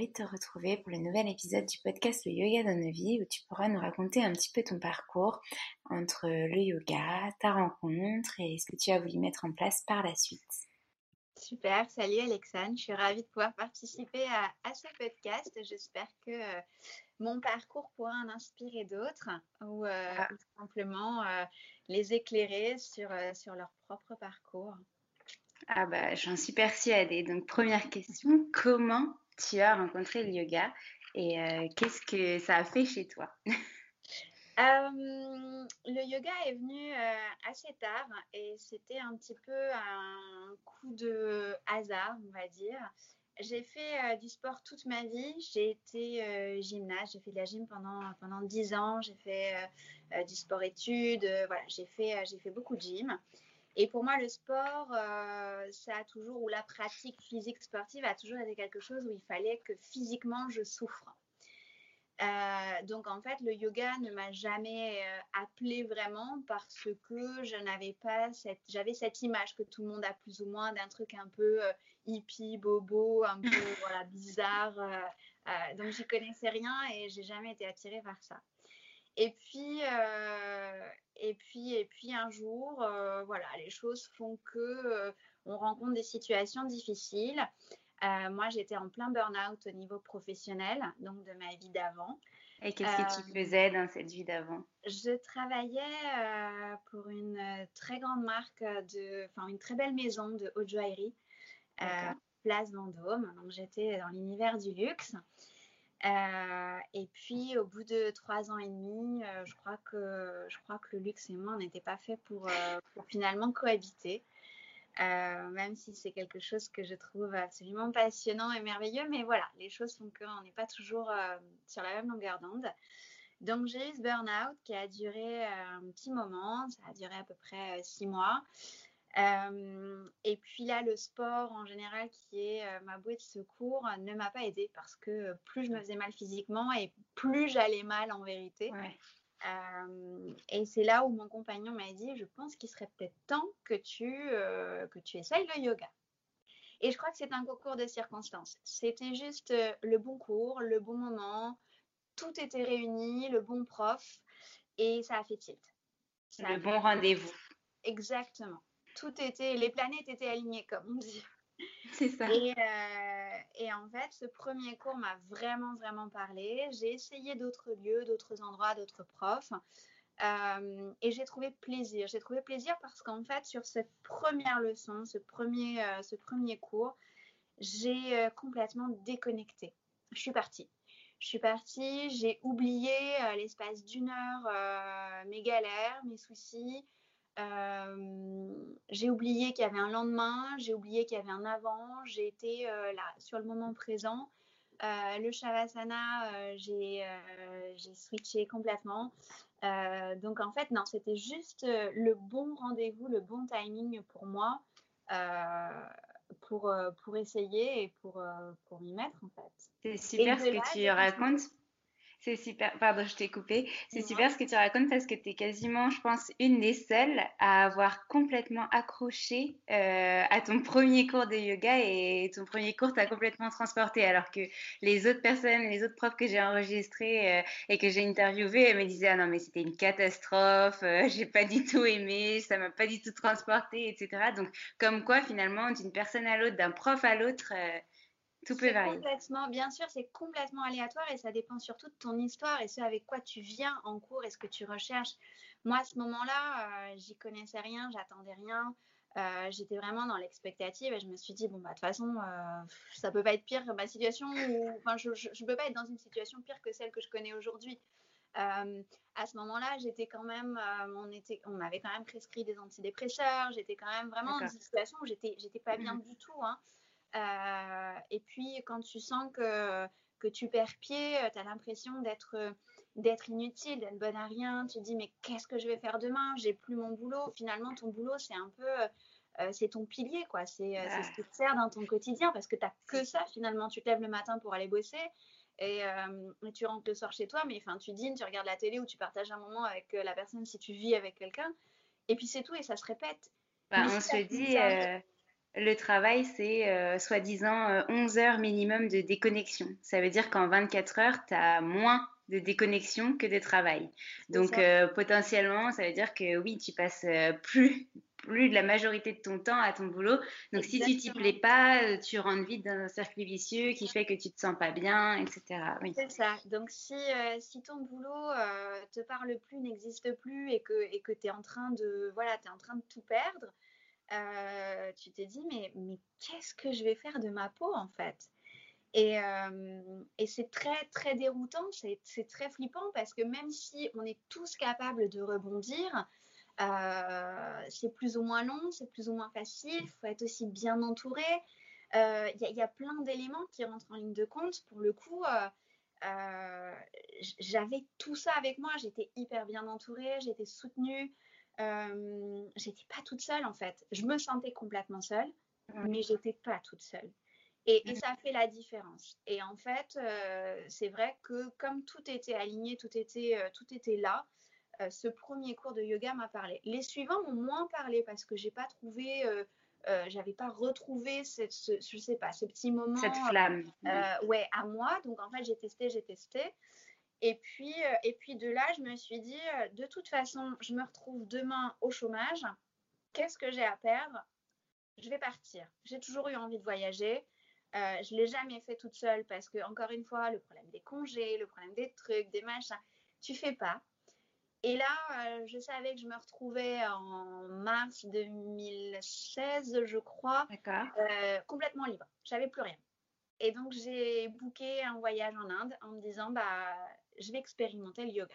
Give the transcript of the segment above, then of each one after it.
Ravie de te retrouver pour le nouvel épisode du podcast Le Yoga dans nos vies où tu pourras nous raconter un petit peu ton parcours entre le yoga, ta rencontre et ce que tu as voulu mettre en place par la suite. Super, salut Alexandre, je suis ravie de pouvoir participer à, ce podcast. J'espère que euh, mon parcours pourra en inspirer d'autres ou, euh, Ah. simplement euh, les éclairer sur, euh, sur leur propre parcours. Ah bah j'en suis persuadée. Donc première question, comment tu as rencontré le yoga et euh, qu'est-ce que ça a fait chez toi? Euh, le yoga est venu euh, assez tard et c'était un petit peu un coup de hasard, on va dire. J'ai fait du sport toute ma vie. J'ai été gymnaste, j'ai fait de la gym pendant, pendant 10 ans. J'ai fait du sport-études. euh, voilà, j'ai fait, j'ai fait beaucoup de gym. Et pour moi, le sport, ça a toujours, ou la pratique physique sportive a toujours été quelque chose où il fallait que physiquement je souffre. Euh, donc en fait, le yoga ne m'a jamais euh, appelé vraiment parce que je n'avais pas cette, j'avais cette image que tout le monde a plus ou moins d'un truc un peu euh, hippie, bobo, un peu voilà bizarre. euh, donc j'y connaissais rien et j'ai jamais été attirée par ça. Et puis, et puis, et puis un jour, voilà, les choses font que on rencontre des situations difficiles. Euh, moi, j'étais en plein burn-out au niveau professionnel, donc de ma vie d'avant. Et qu'est-ce que tu Euh, faisais dans cette vie d'avant? Je travaillais euh, pour une euh, très grande marque de, enfin une très belle maison de haute joaillerie, euh, place Vendôme. Donc j'étais dans l'univers du luxe. Euh, et puis au bout de trois ans et demi, euh, je crois que je crois que le luxe et moi on n'était pas fait pour, euh, pour finalement cohabiter. Euh, même si c'est quelque chose que je trouve absolument passionnant et merveilleux, mais voilà, les choses font qu'on n'est pas toujours euh, sur la même longueur d'onde. Donc j'ai eu ce burn-out qui a duré euh, un petit moment, ça a duré à peu près six mois. Et puis là, le sport en général, qui est ma bouée de secours, ne m'a pas aidée parce que plus je me faisais mal physiquement et plus j'allais mal en vérité. Euh, et c'est là où mon compagnon m'a dit, je pense qu'il serait peut-être temps que tu, euh, que tu essayes le yoga. Et je crois que c'est un concours de circonstances. C'était juste euh, le bon cours, le bon moment, tout était réuni, le bon prof, et ça a fait tilt. le bon rendez-vous. Exactement. Tout était, les planètes étaient alignées, comme on dit. C'est ça. Euh, et, en fait, ce premier cours m'a vraiment, vraiment parlé. J'ai essayé d'autres lieux, d'autres endroits, d'autres profs. Euh, et j'ai trouvé plaisir. J'ai trouvé plaisir parce qu'en fait, sur cette première leçon, ce premier, euh, ce premier cours, j'ai complètement déconnecté. Je suis partie. Je suis partie, j'ai oublié l'espace d'une heure mes galères, mes soucis, euh, j'ai oublié qu'il y avait un lendemain, j'ai oublié qu'il y avait un avant, j'ai été euh, là, sur le moment présent. Euh, le Shavasana, j'ai switché complètement. donc en fait, non, c'était juste le bon rendez-vous, le bon timing pour moi pour, pour essayer et pour, pour m'y mettre en fait. C'est super ce que tu racontes. C'est super, pardon, je t'ai coupé. C'est super ce que tu racontes parce que tu es quasiment, je pense, une des seules à avoir complètement accroché euh, à ton premier cours de yoga et ton premier cours t'a complètement transporté. Alors que les autres personnes, les autres profs que j'ai enregistrés euh, et que j'ai interviewés, elles me disaient Ah non, mais c'était une catastrophe, euh, j'ai pas du tout aimé, ça m'a pas du tout transporté, etc. Donc, comme quoi, finalement, d'une personne à l'autre, d'un prof à l'autre, tout peut varier. Complètement, bien sûr, c'est complètement aléatoire et ça dépend surtout de ton histoire et ce avec quoi tu viens en cours et ce que tu recherches. Moi, à ce moment-là, euh, j'y connaissais rien, j'attendais rien. Euh, j'étais vraiment dans l'expectative et je me suis dit, bon, bah, de toute façon, euh, ça peut pas être pire que ma situation, ou, enfin, je ne peux pas être dans une situation pire que celle que je connais aujourd'hui. Euh, à ce moment-là, j'étais quand même, on, était, on m'avait quand même prescrit des antidépresseurs, j'étais quand même vraiment dans une situation où j'étais, j'étais pas bien mmh. du tout. Hein. Euh, et puis, quand tu sens que, que tu perds pied, euh, tu as l'impression d'être d'être inutile, d'être bonne à rien. Tu te dis, mais qu'est-ce que je vais faire demain? J'ai plus mon boulot. Finalement, ton boulot, c'est un peu. Euh, c'est ton pilier, quoi. C'est ce qui te sert dans ton quotidien parce que tu n'as que ça, finalement. Tu te lèves le matin pour aller bosser et, tu rentres le soir chez toi, mais enfin, tu dînes, tu regardes la télé ou tu partages un moment avec la personne si tu vis avec quelqu'un. Et puis, c'est tout et ça se répète. Bah, on se dit le travail, c'est euh, soi-disant 11 euh, heures minimum de déconnexion. Ça veut dire qu'en 24 heures, tu as moins de déconnexion que de travail. Donc euh, potentiellement, ça veut dire que oui, tu passes plus plus de la majorité de ton temps à ton boulot. Donc si tu t'y plais pas, tu rentres vite dans un cercle vicieux qui fait que tu te sens pas bien, etc. C'est ça. Donc si, si ton boulot te parle plus, n'existe plus et que et que tu es en train de voilà, tu es en train de tout perdre, euh, tu t'es dit, mais, mais qu'est-ce que je vais faire de ma peau en fait? Et, euh, et c'est très, très déroutant, c'est très flippant parce que même si on est tous capables de rebondir, euh, c'est plus ou moins long, c'est plus ou moins facile, il faut être aussi bien entouré. Il y, y, a plein d'éléments qui rentrent en ligne de compte. Pour le coup, j'avais tout ça avec moi, j'étais hyper bien entourée, j'étais soutenue. Euh, j'étais pas toute seule en fait. Je me sentais complètement seule, mais j'étais pas toute seule. Et, et, ça fait la différence. Et en fait, euh, c'est vrai que comme tout était aligné, tout était, euh, tout était là, ce premier cours de yoga m'a parlé. Les suivants m'ont moins parlé parce que j'ai pas trouvé, j'avais pas retrouvé ce, je sais pas, ce petit moment. Cette flamme. ouais, à moi. Donc en fait, j'ai testé, j'ai testé. Et puis, euh, et puis de là, je me suis dit, euh, de toute façon, je me retrouve demain au chômage. Qu'est-ce que j'ai à perdre? Je vais partir. J'ai toujours eu envie de voyager. Euh, je ne l'ai jamais fait toute seule parce que, encore une fois, le problème des congés, le problème des trucs, des machins, tu fais pas. Et là, je savais que je me retrouvais en mars 2016, je crois, complètement libre. J'avais plus rien. Et donc, j'ai booké un voyage en Inde en me disant, bah, je vais expérimenter le yoga.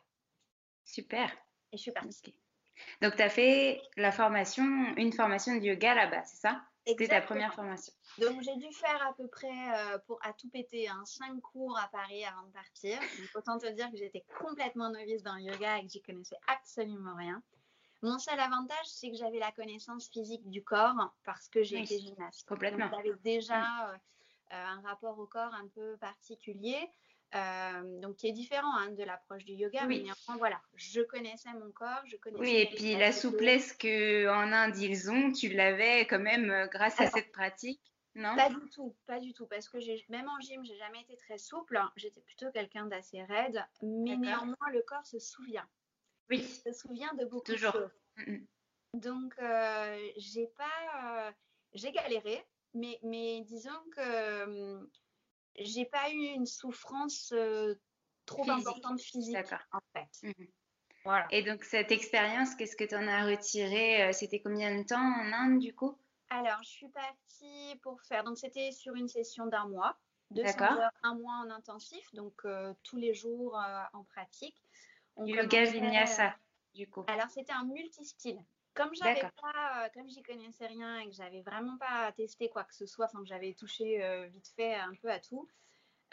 Super. Et je suis partie. Donc, tu as fait la formation, une formation de yoga là-bas, c'est ça? C'était ta première formation. Donc, j'ai dû faire à peu près, euh, pour à tout péter, un hein, 5 cours à Paris avant de partir. Donc, autant te dire que j'étais complètement novice dans le yoga et que j'y connaissais absolument rien. Mon seul avantage, c'est que j'avais la connaissance physique du corps parce que j'ai été gymnaste. Complètement. J'avais déjà euh, euh, un rapport au corps un peu particulier. Euh, donc qui est différent hein, de l'approche du yoga, mais néanmoins, voilà, je connaissais mon corps, je connaissais. Oui, et puis la souplesse que en Inde ils ont, tu l'avais quand même euh, grâce à cette pratique. Non? Pas du tout, pas du tout, parce que même en gym, j'ai jamais été très souple. J'étais plutôt quelqu'un d'assez raide, mais néanmoins, le corps se souvient. Oui. Il se souvient de beaucoup Toujours. de choses. Mm, mm. Donc, euh, j'ai pas, euh, j'ai galéré, mais, mais disons que hum, j'ai pas eu une souffrance euh, trop importante physique, en fait. Mhm. Voilà. Et donc, cette expérience, qu'est-ce que tu en as retiré C'était combien de temps en Inde, du coup? Alors, je suis partie pour faire, donc c'était sur une session d'un mois, 200 heures, un mois en intensif, donc tous les jours en pratique. On Yoga Vinyasa, du coup. Alors, c'était un multistyle. Comme j'avais pas, comme j'y connaissais rien et que j'avais vraiment pas testé quoi que ce soit, enfin que j'avais touché vite fait un peu à tout,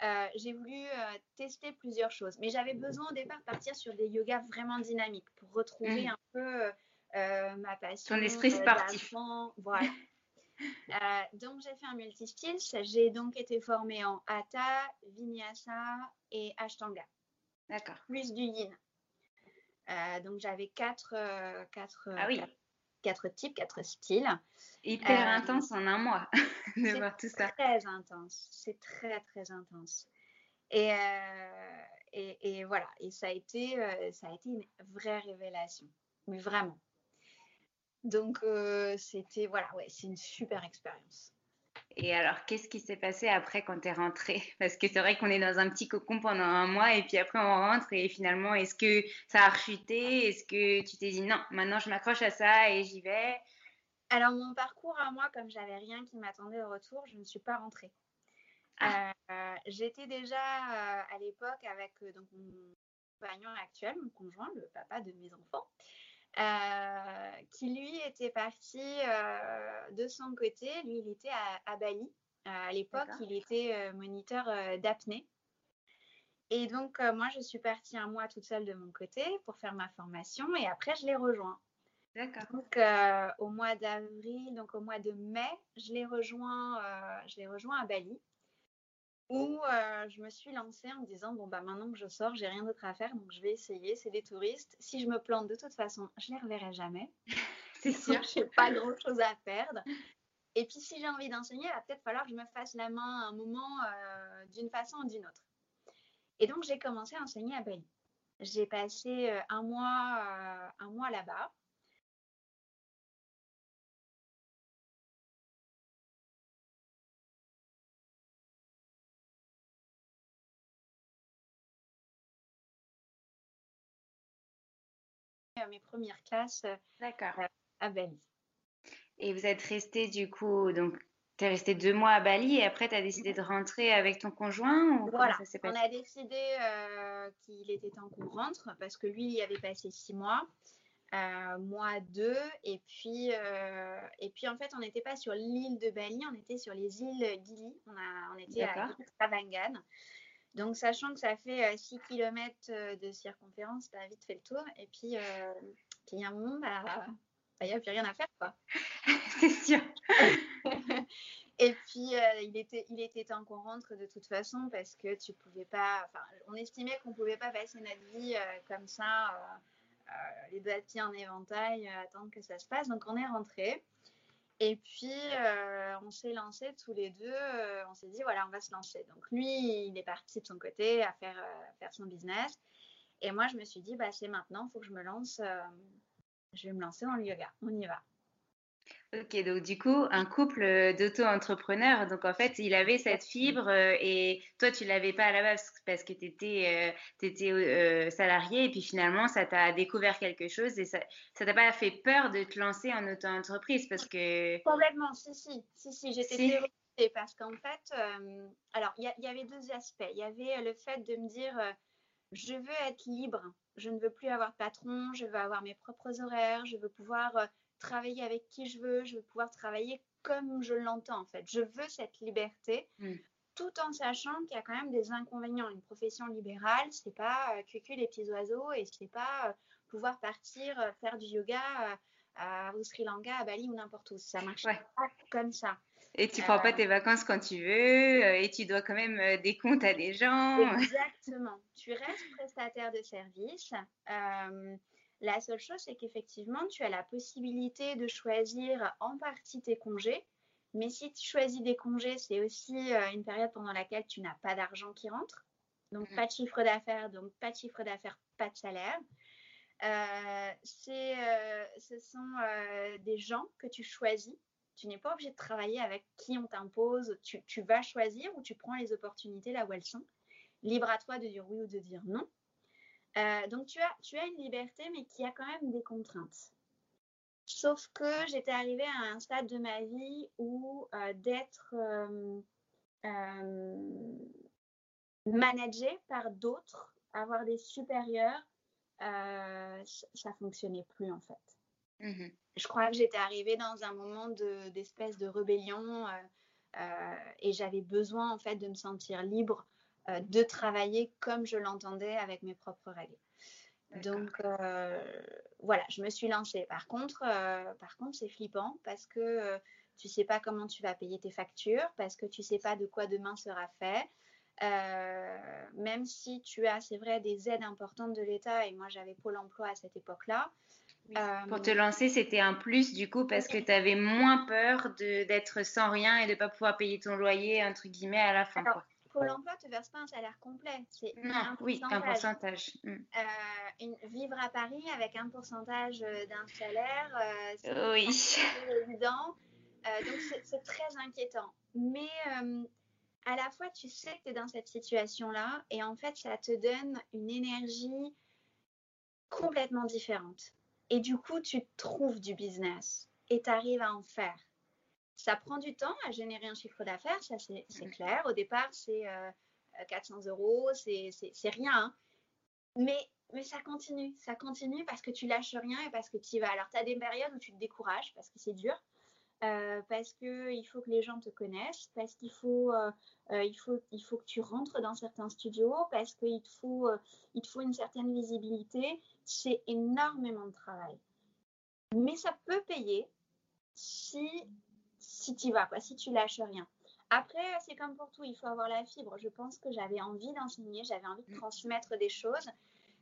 euh, j'ai voulu euh, tester plusieurs choses, mais j'avais besoin au départ de partir sur des yogas vraiment dynamiques pour retrouver mmh. un peu euh, ma passion. Ton esprit sportif. Voilà. donc j'ai fait un multistyle. J'ai donc été formée en Hatha, Vinyasa et Ashtanga. D'accord. Plus du Yin. Donc j'avais quatre, quatre, ah oui quatre types, quatre styles. Hyper euh, intense en un mois de voir tout ça. C'est très intense, c'est très très intense. Et, euh, et, et, voilà, et ça a, été, euh, ça a été une vraie révélation, mais vraiment. Donc c'était, voilà, ouais, c'est une super expérience. Et alors, qu'est-ce qui s'est passé après quand tu es rentrée? Parce que c'est vrai qu'on est dans un petit cocon pendant un mois et puis après on rentre et finalement, est-ce que ça a rechuté? Est-ce que tu t'es dit non, maintenant je m'accroche à ça et j'y vais? Alors, mon parcours à moi, comme j'avais rien qui m'attendait au retour, je ne suis pas rentrée. Ah. Euh, j'étais déjà euh, à l'époque avec euh, donc, mon compagnon actuel, mon conjoint, le papa de mes enfants. Euh, qui lui était parti euh, de son côté. Lui, il était à, Bali. à l'époque, il était euh, moniteur d'apnée. Et donc, moi, je suis partie un mois toute seule de mon côté pour faire ma formation et après, je l'ai rejoint. D'accord. Donc, au mois d'avril, donc au mois de mai, je l'ai rejoint, je l'ai rejoint à Bali où euh, je me suis lancée en me disant bon bah maintenant que je sors, j'ai rien d'autre à faire, donc je vais essayer. C'est des touristes. Si je me plante de toute façon, je les reverrai jamais. C'est sûr. je n'ai pas grand chose à perdre. Et puis si j'ai envie d'enseigner, il va peut-être falloir que je me fasse la main à un moment euh, d'une façon ou d'une autre. Et donc j'ai commencé à enseigner à Bali. J'ai passé euh, un mois, un mois là-bas. Mes premières classes. Euh, à Bali. Et vous êtes resté du coup, donc tu es resté deux mois à Bali et après tu as décidé de rentrer avec ton conjoint ou Voilà, on a décidé euh, qu'il était temps qu'on rentre parce que lui, il y avait passé six mois. Euh, moi deux et puis et puis en fait on n'était pas sur l'île de Bali on était sur les îles Gili on, a, on était à Travangan donc, sachant que ça fait 6 euh, km euh, de circonférence, tu as vite fait le tour. Et puis, euh, il y a un moment, bah, il n'y a plus rien à faire. quoi. C'est sûr. et puis, il, était, il était temps qu'on rentre de toute façon parce que tu pouvais pas. Enfin, on estimait qu'on pouvait pas passer notre vie comme ça, les doigts de pied en éventail, attendre que ça se passe. Donc, on est rentré. Et puis, euh, on s'est lancé tous les deux. Euh, on s'est dit, voilà, on va se lancer. Donc, lui, il est parti de son côté à faire, euh, faire son business. Et moi, je me suis dit, bah, c'est maintenant, il faut que je me lance. je vais me lancer dans le yoga. On y va. Ok, donc du coup, un couple d'auto-entrepreneurs. Donc en fait, il avait cette fibre euh, et toi, tu l'avais pas à la base parce que tu étais, euh, euh, salarié et puis finalement, ça t'a découvert quelque chose et ça ne t'a pas fait peur de te lancer en auto-entreprise parce que. Complètement, si, si, si, si j'étais si. parce qu'en fait, alors il y, y, avait deux aspects. Il y avait le fait de me dire, je veux être libre, je ne veux plus avoir de patron, je veux avoir mes propres horaires, je veux pouvoir travailler avec qui je veux, je veux pouvoir travailler comme je l'entends en fait. Je veux cette liberté. Mm. Tout en sachant qu'il y a quand même des inconvénients. Une profession libérale, c'est pas euh, cucu les petits oiseaux et c'est pas euh, pouvoir partir euh, faire du yoga au Sri Lanka, à Bali ou n'importe où. Ça marche pas comme ça. Et tu prends pas tes vacances quand tu veux et tu dois quand même des comptes à des gens. Exactement. tu restes prestataire de service. La seule chose, c'est qu'effectivement, tu as la possibilité de choisir en partie tes congés, Mais si tu choisis des congés, c'est aussi une période pendant laquelle tu n'as pas d'argent qui rentre. Donc, mmh. pas de chiffre d'affaires, donc pas de chiffre d'affaires, pas de salaire. ce sont des gens que tu choisis. Tu n'es pas obligé de travailler avec qui on t'impose. Tu, tu, vas choisir ou tu prends les opportunités là où elles sont. Libre à toi de dire oui ou de dire non. Donc, tu as, tu as une liberté, mais qui a quand même des contraintes. Sauf que j'étais arrivée à un stade de ma vie où euh, d'être euh, euh, managée par d'autres, avoir des supérieurs, ça ne fonctionnait plus en fait. Mmh Je crois que j'étais arrivée dans un moment d'espèce de, rébellion et j'avais besoin en fait de me sentir libre de travailler comme je l'entendais avec mes propres règles. Donc euh, voilà, je me suis lancée. Par contre, euh, par contre, c'est flippant parce que euh, tu sais pas comment tu vas payer tes factures, parce que tu sais pas de quoi demain sera fait. même si tu as, c'est vrai, des aides importantes de l'État, et moi j'avais Pôle emploi à cette époque-là. Pour te lancer, c'était un plus du coup parce que tu avais moins peur d'être sans rien et de ne pas pouvoir payer ton loyer, entre guillemets, à la fin. Pôle emploi ne te verse pas un salaire complet. C'est un oui, un pourcentage. Mm. Euh, vivre à Paris avec un pourcentage euh, d'un salaire, euh, c'est oui. évident. donc c'est très inquiétant. Mais à la fois, tu sais que tu es dans cette situation-là et en fait, ça te donne une énergie complètement différente. Et du coup, tu trouves du business et tu arrives à en faire. Ça prend du temps à générer un chiffre d'affaires, ça c'est clair. Au départ, c'est 400 euh, euros, c'est rien. Hein. Mais, mais ça continue, ça continue parce que tu lâches rien et parce que tu y vas. Alors, tu as des périodes où tu te décourages parce que c'est dur. Euh, parce qu'il faut que les gens te connaissent, parce qu'il faut, euh, il faut, il faut que tu rentres dans certains studios, parce qu'il te, faut, il te faut une certaine visibilité. C'est énormément de travail. Mais ça peut payer si si tu vas, quoi, si tu lâches rien. Après, c'est comme pour tout, il faut avoir la fibre. Je pense que j'avais envie d'enseigner, j'avais envie de mm. transmettre des choses.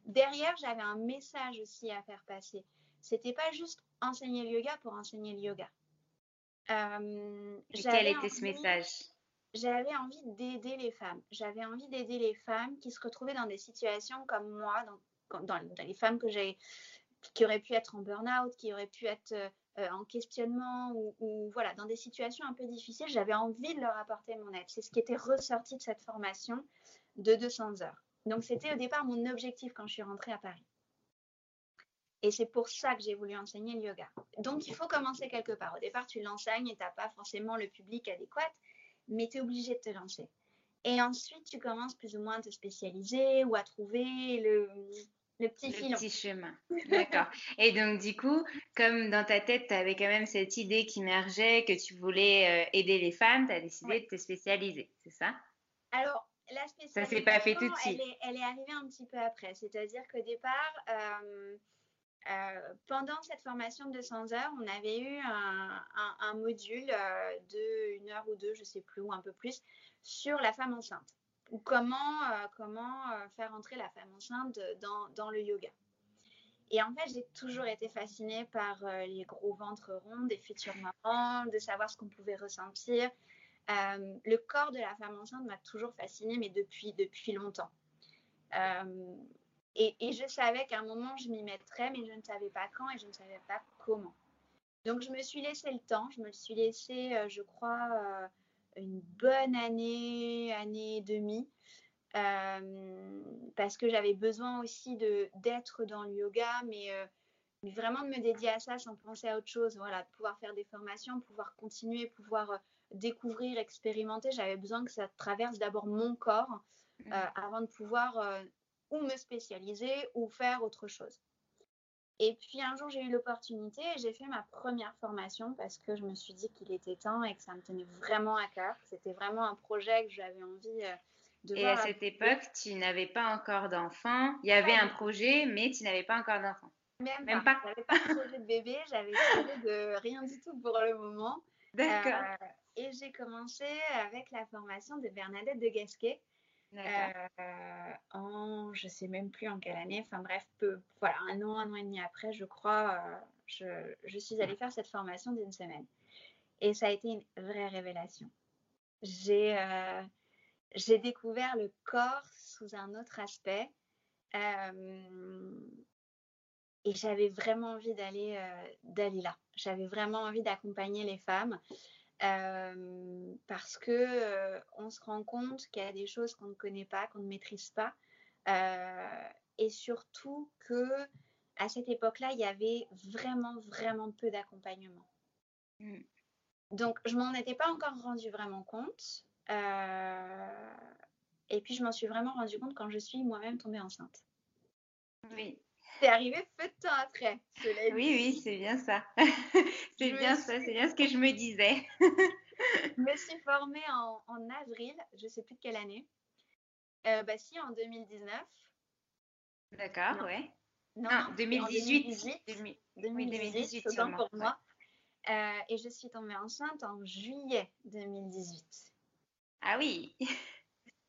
Derrière, j'avais un message aussi à faire passer. C'était pas juste enseigner le yoga pour enseigner le yoga. Euh, quel était ce message? J'avais envie d'aider les femmes. J'avais envie d'aider les femmes qui se retrouvaient dans des situations comme moi, dans, dans, dans les femmes que j'ai qui auraient pu être en burn-out, qui auraient pu être euh, en questionnement ou, voilà, dans des situations un peu difficiles, j'avais envie de leur apporter mon aide. C'est ce qui était ressorti de cette formation de 200 heures. Donc c'était au départ mon objectif quand je suis rentrée à Paris. Et c'est pour ça que j'ai voulu enseigner le yoga. Donc il faut commencer quelque part. Au départ, tu l'enseignes et tu n'as pas forcément le public adéquat, mais tu es obligé de te lancer. Et ensuite, tu commences plus ou moins à te spécialiser ou à trouver le, le petit chemin. D'accord. Et donc, du coup, comme dans ta tête, tu avais quand même cette idée qui émergeait, que tu voulais euh, aider les femmes, tu as décidé de te spécialiser, c'est ça? Alors, la spécialisation, ça s'est pas fait tout de suite. Elle est, arrivée un petit peu après. C'est-à-dire qu'au départ, euh, euh, pendant cette formation de 200 heures, on avait eu un, un module de une heure ou deux, je sais plus, ou un peu plus, sur la femme enceinte ou comment, euh, euh, faire entrer la femme enceinte dans, le yoga. Et en fait, j'ai toujours été fascinée par euh, les gros ventres ronds des futures mamans, de savoir ce qu'on pouvait ressentir. le corps de la femme enceinte m'a toujours fascinée, mais depuis, depuis longtemps. Et, et, je savais qu'à un moment, je m'y mettrais, mais je ne savais pas quand et je ne savais pas comment. Donc, je me suis laissé le temps. Je me suis laissé, je crois, une bonne année, année et demie, euh, parce que j'avais besoin aussi d'être dans le yoga, euh, mais, vraiment de me dédier à ça sans penser à autre chose. Voilà, de pouvoir faire des formations, pouvoir continuer, pouvoir euh, découvrir, expérimenter. J'avais besoin que ça traverse d'abord mon corps mmh. avant de pouvoir ou me spécialiser ou faire autre chose. Et puis un jour, j'ai eu l'opportunité et j'ai fait ma première formation parce que je me suis dit qu'il était temps et que ça me tenait vraiment à cœur. C'était vraiment un projet que j'avais envie euh, de et à cette époque, tu n'avais pas encore d'enfant. Il y avait un projet, mais tu n'avais pas encore d'enfant. Même, Même, pas. n'avais pas de projet de bébé, j'avais projet de rien du tout pour le moment. D'accord. Euh, et j'ai commencé avec la formation de Bernadette de Gasquet, euh, en, je sais même plus en quelle année, enfin bref, peu, voilà, un an, un an et demi après, je crois, euh, je, suis allée faire cette formation d'une semaine. Et ça a été une vraie révélation. J'ai euh, découvert le corps sous un autre aspect. Euh, et j'avais vraiment envie d'aller d'aller là. J'avais vraiment envie d'accompagner les femmes euh, parce que euh, on se rend compte qu'il y a des choses qu'on ne connaît pas, qu'on ne maîtrise pas, euh, et surtout que à cette époque-là, il y avait vraiment vraiment peu d'accompagnement. Mm. Donc je m'en étais pas encore rendu vraiment compte. et puis je m'en suis vraiment rendu compte quand je suis moi-même tombée enceinte. Oui, C'est arrivé peu de temps après. cela dit. oui, oui, c'est bien ça. c'est bien ça, c'est bien ce que je me disais. Je me suis formée en, en avril, je sais plus de quelle année. Euh, bah si, en 2019. D'accord, ouais. Non, Non, en 2018. 2018. 2000 2018, 2018 autant sûrement, pour ouais. moi. Euh, et je suis tombée enceinte en juillet 2018. Ah oui.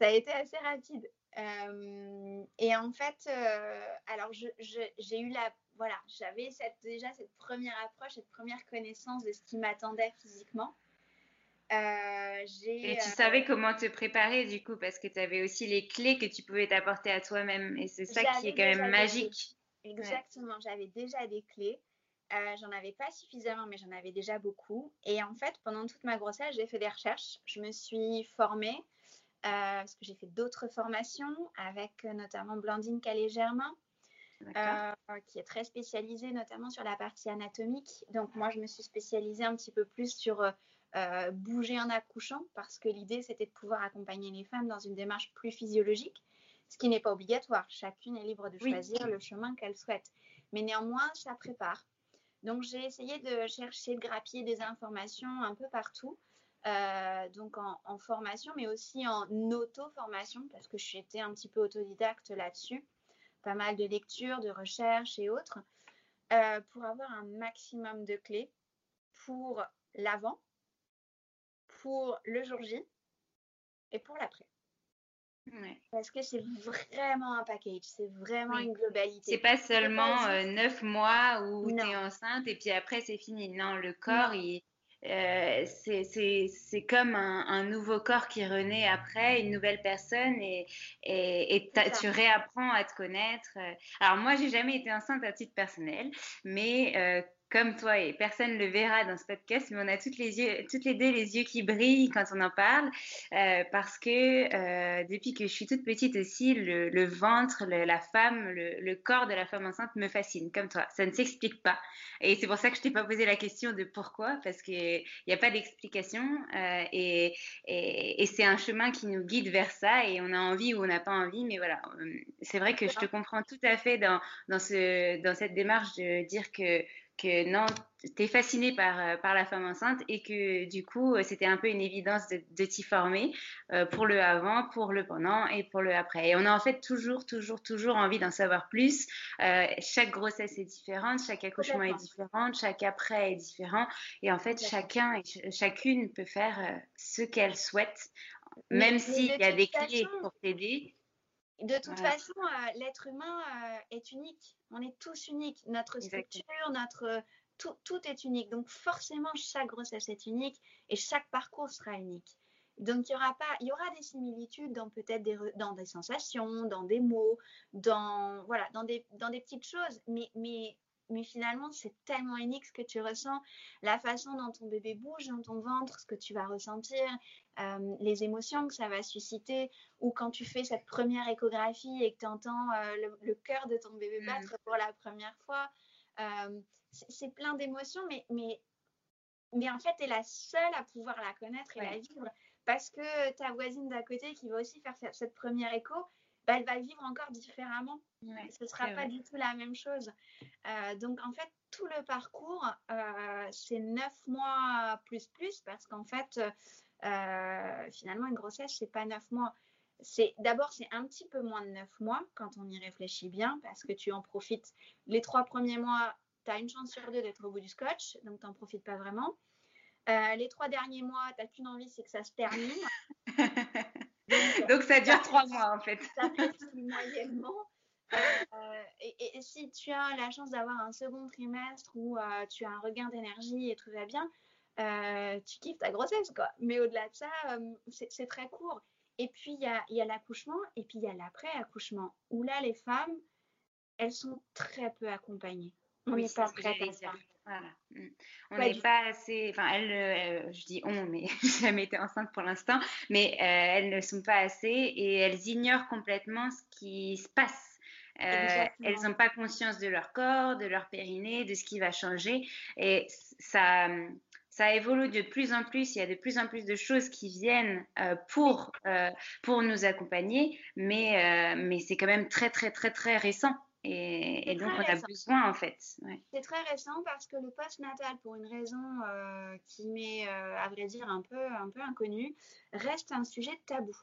Ça a été assez rapide. Euh, et en fait, euh, alors je- je- j'ai eu la, voilà, j'avais cette, déjà cette première approche, cette première connaissance de ce qui m'attendait physiquement. Euh, Et tu savais comment te préparer du coup, parce que tu avais aussi les clés que tu pouvais t'apporter à toi-même. Et c'est ça qui est quand même des magique. Exactement, j'avais déjà des clés. J'en avais pas suffisamment, mais j'en avais déjà beaucoup. Et en fait, pendant toute ma grossesse, j'ai fait des recherches. Je me suis formée parce que j'ai fait d'autres formations avec euh, notamment Blandine Calais-Germain, euh, qui est très spécialisée notamment sur la partie anatomique. Donc moi, je me suis spécialisée un petit peu plus sur euh, euh, bouger en accouchant parce que l'idée, c'était de pouvoir accompagner les femmes dans une démarche plus physiologique, ce qui n'est pas obligatoire. Chacune est libre de Oui. choisir le chemin qu'elle souhaite. Mais néanmoins, ça prépare. Donc j'ai essayé de chercher, de grappiller des informations un peu partout. Euh, donc en, en formation, mais aussi en auto-formation, parce que j'étais un petit peu autodidacte là-dessus pas mal de lectures, de recherches et autres, euh, pour avoir un maximum de clés pour l'avant, pour le jour J et pour l'après. Ouais. Parce que c'est vraiment un package, c'est vraiment Oui. une globalité. C'est pas seulement euh, neuf mois où tu es Non. enceinte et puis après c'est fini. Non, le corps, il, euh, c'est, c'est, c'est comme un, un nouveau corps qui renaît après, une nouvelle personne et, et, et tu réapprends à te connaître. Alors moi, j'ai jamais été enceinte à titre personnel, mais euh, comme toi, et personne ne le verra dans ce podcast, mais on a toutes les yeux, toutes les deux les yeux qui brillent quand on en parle, euh, parce que euh, depuis que je suis toute petite aussi, le, ventre, la femme, le, corps de la femme enceinte me fascine, comme toi. Ça ne s'explique pas. Et c'est pour ça que je t'ai pas posé la question de pourquoi, parce qu'il n'y a pas d'explication, euh, et, c'est un chemin qui nous guide vers ça, et on a envie ou on n'a pas envie, mais voilà, c'est vrai que je te comprends tout à fait dans cette démarche de dire que que non, tu es fasciné par, euh, par la femme enceinte et que du coup, euh, c'était un peu une évidence de, de t'y former euh, pour le avant, pour le pendant et pour le après. Et on a en fait toujours, toujours, toujours envie d'en savoir plus. Euh, chaque grossesse est différente, chaque accouchement est différent, chaque après est différent. Et en fait, chacun et ch- chacune peut faire ce qu'elle souhaite, même s'il y a des clés pour t'aider. De toute Voilà. façon, euh, l'être humain euh, est unique. On est tous uniques. Notre Exactement. structure, notre tout, tout est unique. Donc forcément, chaque grossesse est unique et chaque parcours sera unique. Donc il y aura pas, il y aura des similitudes dans peut-être des, dans des sensations, dans des mots, dans voilà, dans des dans des petites choses. Mais mais mais finalement, c'est tellement unique ce que tu ressens, la façon dont ton bébé bouge dans ton ventre, ce que tu vas ressentir, euh, les émotions que ça va susciter, ou quand tu fais cette première échographie et que tu entends euh, le, le cœur de ton bébé Mm. battre pour la première fois. Euh, c'est plein d'émotions, mais, mais, mais en fait, tu es la seule à pouvoir la connaître et Ouais. la vivre parce que ta voisine d'à côté qui va aussi faire cette, première écho, bah, elle va vivre encore différemment. Ouais, Ce ne sera pas vrai. du tout la même chose. Euh, donc, en fait, tout le parcours, euh, c'est neuf mois plus plus parce qu'en fait, euh, finalement, une grossesse, c'est pas neuf mois. C'est d'abord, c'est un petit peu moins de neuf mois quand on y réfléchit bien parce que tu en profites. Les trois premiers mois, tu as une chance sur deux d'être au bout du scotch, donc tu n'en profites pas vraiment. Euh, les trois derniers mois, tu n'as qu'une envie, c'est que ça se termine. Donc, Donc ça dure trois mois en fait. ça moyennement. Euh, et, et- et si tu as la chance d'avoir un second trimestre où euh, tu as un regain d'énergie et tout va bien, tu kiffes ta grossesse, quoi. Mais au-delà de ça, c'est très court. Et puis, il y a, l'accouchement et puis il y a l'après-accouchement, où là, les femmes, elles sont très peu accompagnées. On n'est pas prêt à ça. Voilà. Mm. On n'est pas assez. Enfin, elles, je dis on, mais j'ai jamais été enceinte pour l'instant, mais euh, elles ne sont pas assez et elles ignorent complètement ce qui se passe. Euh, elles n'ont pas conscience de leur corps, de leur périnée, de ce qui va changer. Et ça, ça évolue de plus en plus. Il y a de plus en plus de choses qui viennent euh, pour, pour nous accompagner, mais, mais c'est quand même très, très, très, très récent. Et, donc, on a besoin, en fait. C'est très récent parce que le post-natal, pour une raison euh, qui m'est, euh, à vrai dire, un peu, un peu inconnue, reste un sujet tabou.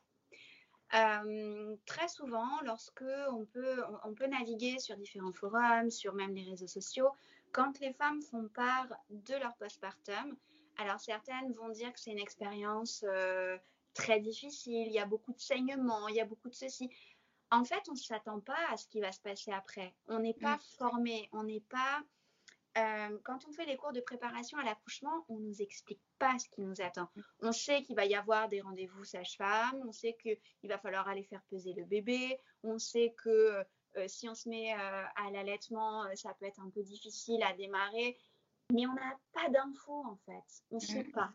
Euh, très souvent, lorsque on peut, on, peut naviguer sur différents forums, sur même les réseaux sociaux, quand les femmes font part de leur postpartum, alors certaines vont dire que c'est une expérience très difficile, il y a beaucoup de saignements, il y a beaucoup de ceci en fait, on ne s'attend pas à ce qui va se passer après. On n'est pas mm. formé, on n'est pas... Euh, quand on fait les cours de préparation à l'accouchement, on ne nous explique pas ce qui nous attend. Mm. On sait qu'il va y avoir des rendez-vous sage-femme, on sait qu'il va falloir aller faire peser le bébé, on sait que euh, si on se met euh, à l'allaitement, ça peut être un peu difficile à démarrer, mais on n'a pas d'infos en fait, on ne sait pas.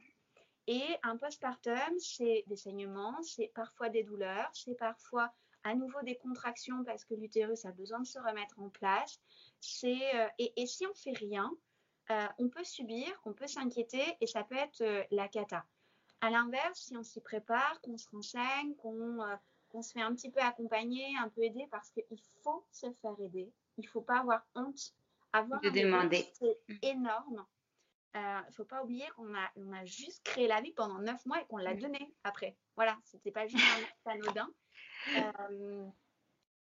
Et un postpartum, c'est des saignements, c'est parfois des douleurs, c'est parfois à nouveau des contractions parce que l'utérus a besoin de se remettre en place. C'est, euh, et, si on fait rien, euh, on peut subir, on peut s'inquiéter et ça peut être euh, la cata. À l'inverse, si on s'y prépare, qu'on se renseigne, qu'on se fait un petit peu accompagner, un peu aider, parce qu'il faut se faire aider. Il ne faut pas avoir honte. Avoir de demander. C'est mm. énorme. Il ne faut pas oublier qu'on a, on a juste créé la vie pendant neuf mois et qu'on l'a mm. donné après. Voilà, c'était pas juste un anodin. Euh,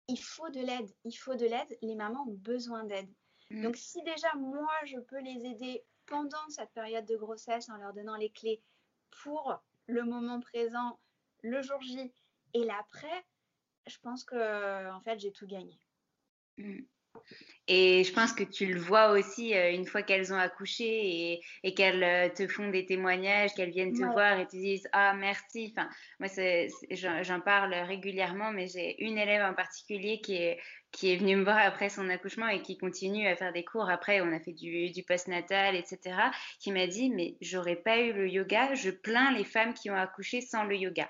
il faut de l'aide. Il faut de l'aide. Les mamans ont besoin d'aide. Mm. Donc, si déjà moi, je peux les aider pendant cette période de grossesse en leur donnant les clés pour le moment présent, le jour J et l'après, je pense que en fait, j'ai tout gagné. Mm. Et je pense que tu le vois aussi euh, une fois qu'elles ont accouché et, qu'elles euh, te font des témoignages, qu'elles viennent te voir et te disent Ah, merci. Enfin, moi, j'en parle régulièrement, mais j'ai une élève en particulier qui est, qui est venue me voir après son accouchement et qui continue à faire des cours. Après, on a fait du, du postnatal, etc. Qui m'a dit Mais j'aurais pas eu le yoga, je plains les femmes qui ont accouché sans le yoga.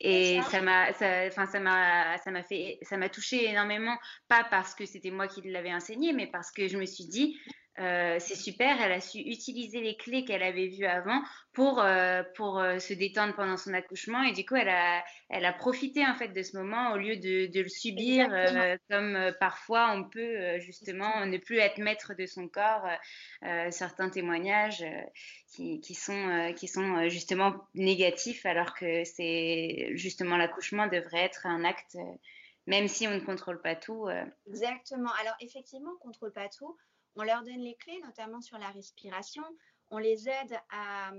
Et ça. m'a, enfin ça m'a, ça m'a fait, ça m'a touché énormément, pas parce que c'était moi qui l'avais enseigné, mais parce que je me suis dit, euh, c'est super, elle a su utiliser les clés qu'elle avait vues avant pour, euh, pour euh, se détendre pendant son accouchement et du coup elle a, elle a profité en fait de ce moment au lieu de, de le subir comme parfois on peut justement ne plus être maître de son corps. certains témoignages qui, qui, sont, qui sont justement négatifs alors que c'est justement l'accouchement devrait être un acte même si on ne contrôle pas tout. Exactement. Alors effectivement, on ne contrôle pas tout. On leur donne les clés, notamment sur la respiration. On les aide à,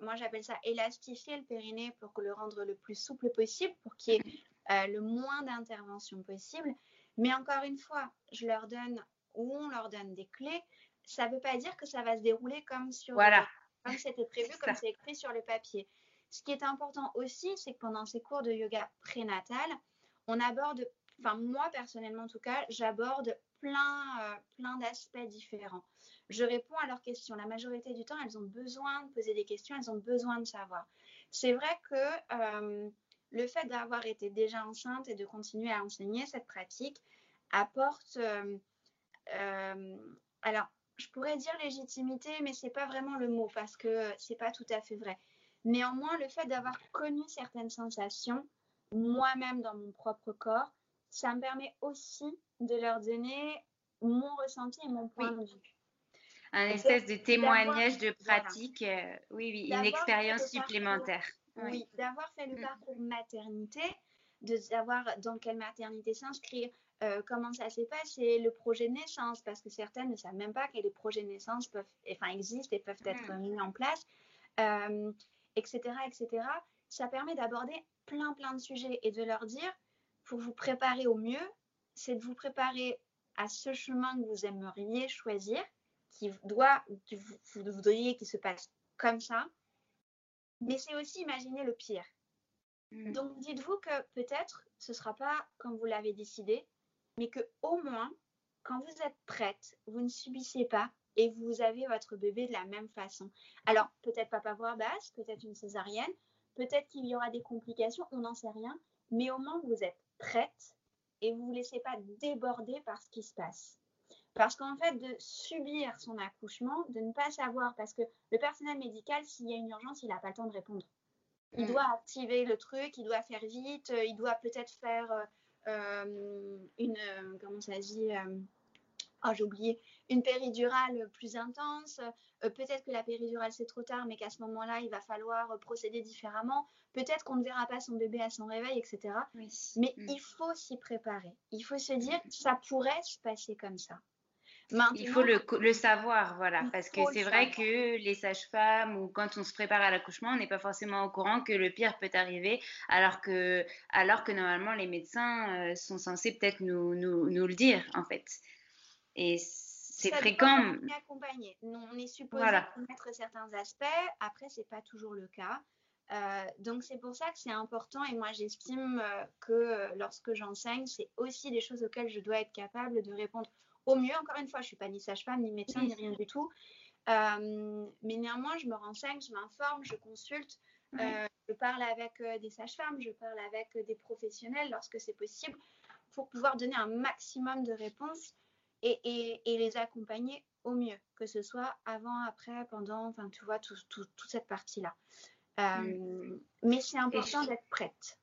moi j'appelle ça élastifier le périnée pour le rendre le plus souple possible, pour qu'il y ait euh, le moins d'intervention possible. Mais encore une fois, je leur donne ou on leur donne des clés. Ça ne veut pas dire que ça va se dérouler comme sur voilà. comme c'était prévu, comme c'est écrit sur le papier. Ce qui est important aussi, c'est que pendant ces cours de yoga prénatal, on aborde, enfin moi personnellement en tout cas, j'aborde plein, euh, plein d'aspects différents. Je réponds à leurs questions. La majorité du temps, elles ont besoin de poser des questions, elles ont besoin de savoir. C'est vrai que euh, le fait d'avoir été déjà enceinte et de continuer à enseigner cette pratique apporte, euh, alors, je pourrais dire légitimité, mais c'est pas vraiment le mot parce que c'est pas tout à fait vrai. Néanmoins, le fait d'avoir connu certaines sensations, moi-même dans mon propre corps, ça me permet aussi de leur donner mon ressenti et mon point de vue. Un espèce de témoignage de pratique, euh, oui, oui, une expérience supplémentaire. Oui, d'avoir fait le mm. parcours maternité, de savoir dans quelle maternité s'inscrire, euh, comment ça s'est passé, le projet de naissance, parce que certaines ne savent même pas que les projets de naissance peuvent, enfin, existent et peuvent être mm. mis en place, etc., euh, etc. Ça permet d'aborder plein, plein de sujets et de leur dire, pour vous préparer au mieux, c'est de vous préparer à ce chemin que vous aimeriez choisir, qui doit, que vous voudriez qu'il se passe comme ça, mais c'est aussi imaginer le pire. Mm. Donc dites-vous que peut-être ce ne sera pas comme vous l'avez décidé, mais que au moins, quand vous êtes prête, vous ne subissez pas et vous avez votre bébé de la même façon. Alors peut-être pas voix basse, peut-être une césarienne, peut-être qu'il y aura des complications, on n'en sait rien, mais au moins vous êtes prête et vous ne vous laissez pas déborder par ce qui se passe. Parce qu'en fait, de subir son accouchement, de ne pas savoir, parce que le personnel médical, s'il y a une urgence, il n'a pas le temps de répondre. Il mm. doit activer le truc, il doit faire vite, il doit peut-être faire euh, euh, une, euh, comment ça dit, oh, j'ai oublié, une péridurale plus intense. peut-être que la péridurale c'est trop tard, mais qu'à ce moment-là, il va falloir procéder différemment. Peut-être qu'on ne verra pas son bébé à son réveil, etc. Mais mm. il faut s'y préparer. Il faut se dire, ça pourrait se passer comme ça il faut le, savoir, voilà, parce que c'est vrai que les sages-femmes ou quand on se prépare à l'accouchement, on n'est pas forcément au courant que le pire peut arriver, alors que, alors que normalement les médecins euh, sont censés peut-être nous, nous, nous, le dire, en fait. Et c'est fréquent. On est accompagné. On est supposé connaître certains aspects. Après, c'est pas toujours le cas. Euh, donc c'est pour ça que c'est important et moi j'estime euh, que lorsque j'enseigne, c'est aussi des choses auxquelles je dois être capable de répondre au mieux. Encore une fois, je ne suis pas ni sage-femme, ni médecin, ni rien du tout. Euh, mais néanmoins, je me renseigne, je m'informe, je consulte, euh, je parle avec euh, des sages-femmes, je parle avec des professionnels lorsque c'est possible pour pouvoir donner un maximum de réponses et, les accompagner au mieux, que ce soit avant, après, pendant, enfin, tu vois, toute cette partie-là. Mm. Mais c'est important d'être prête.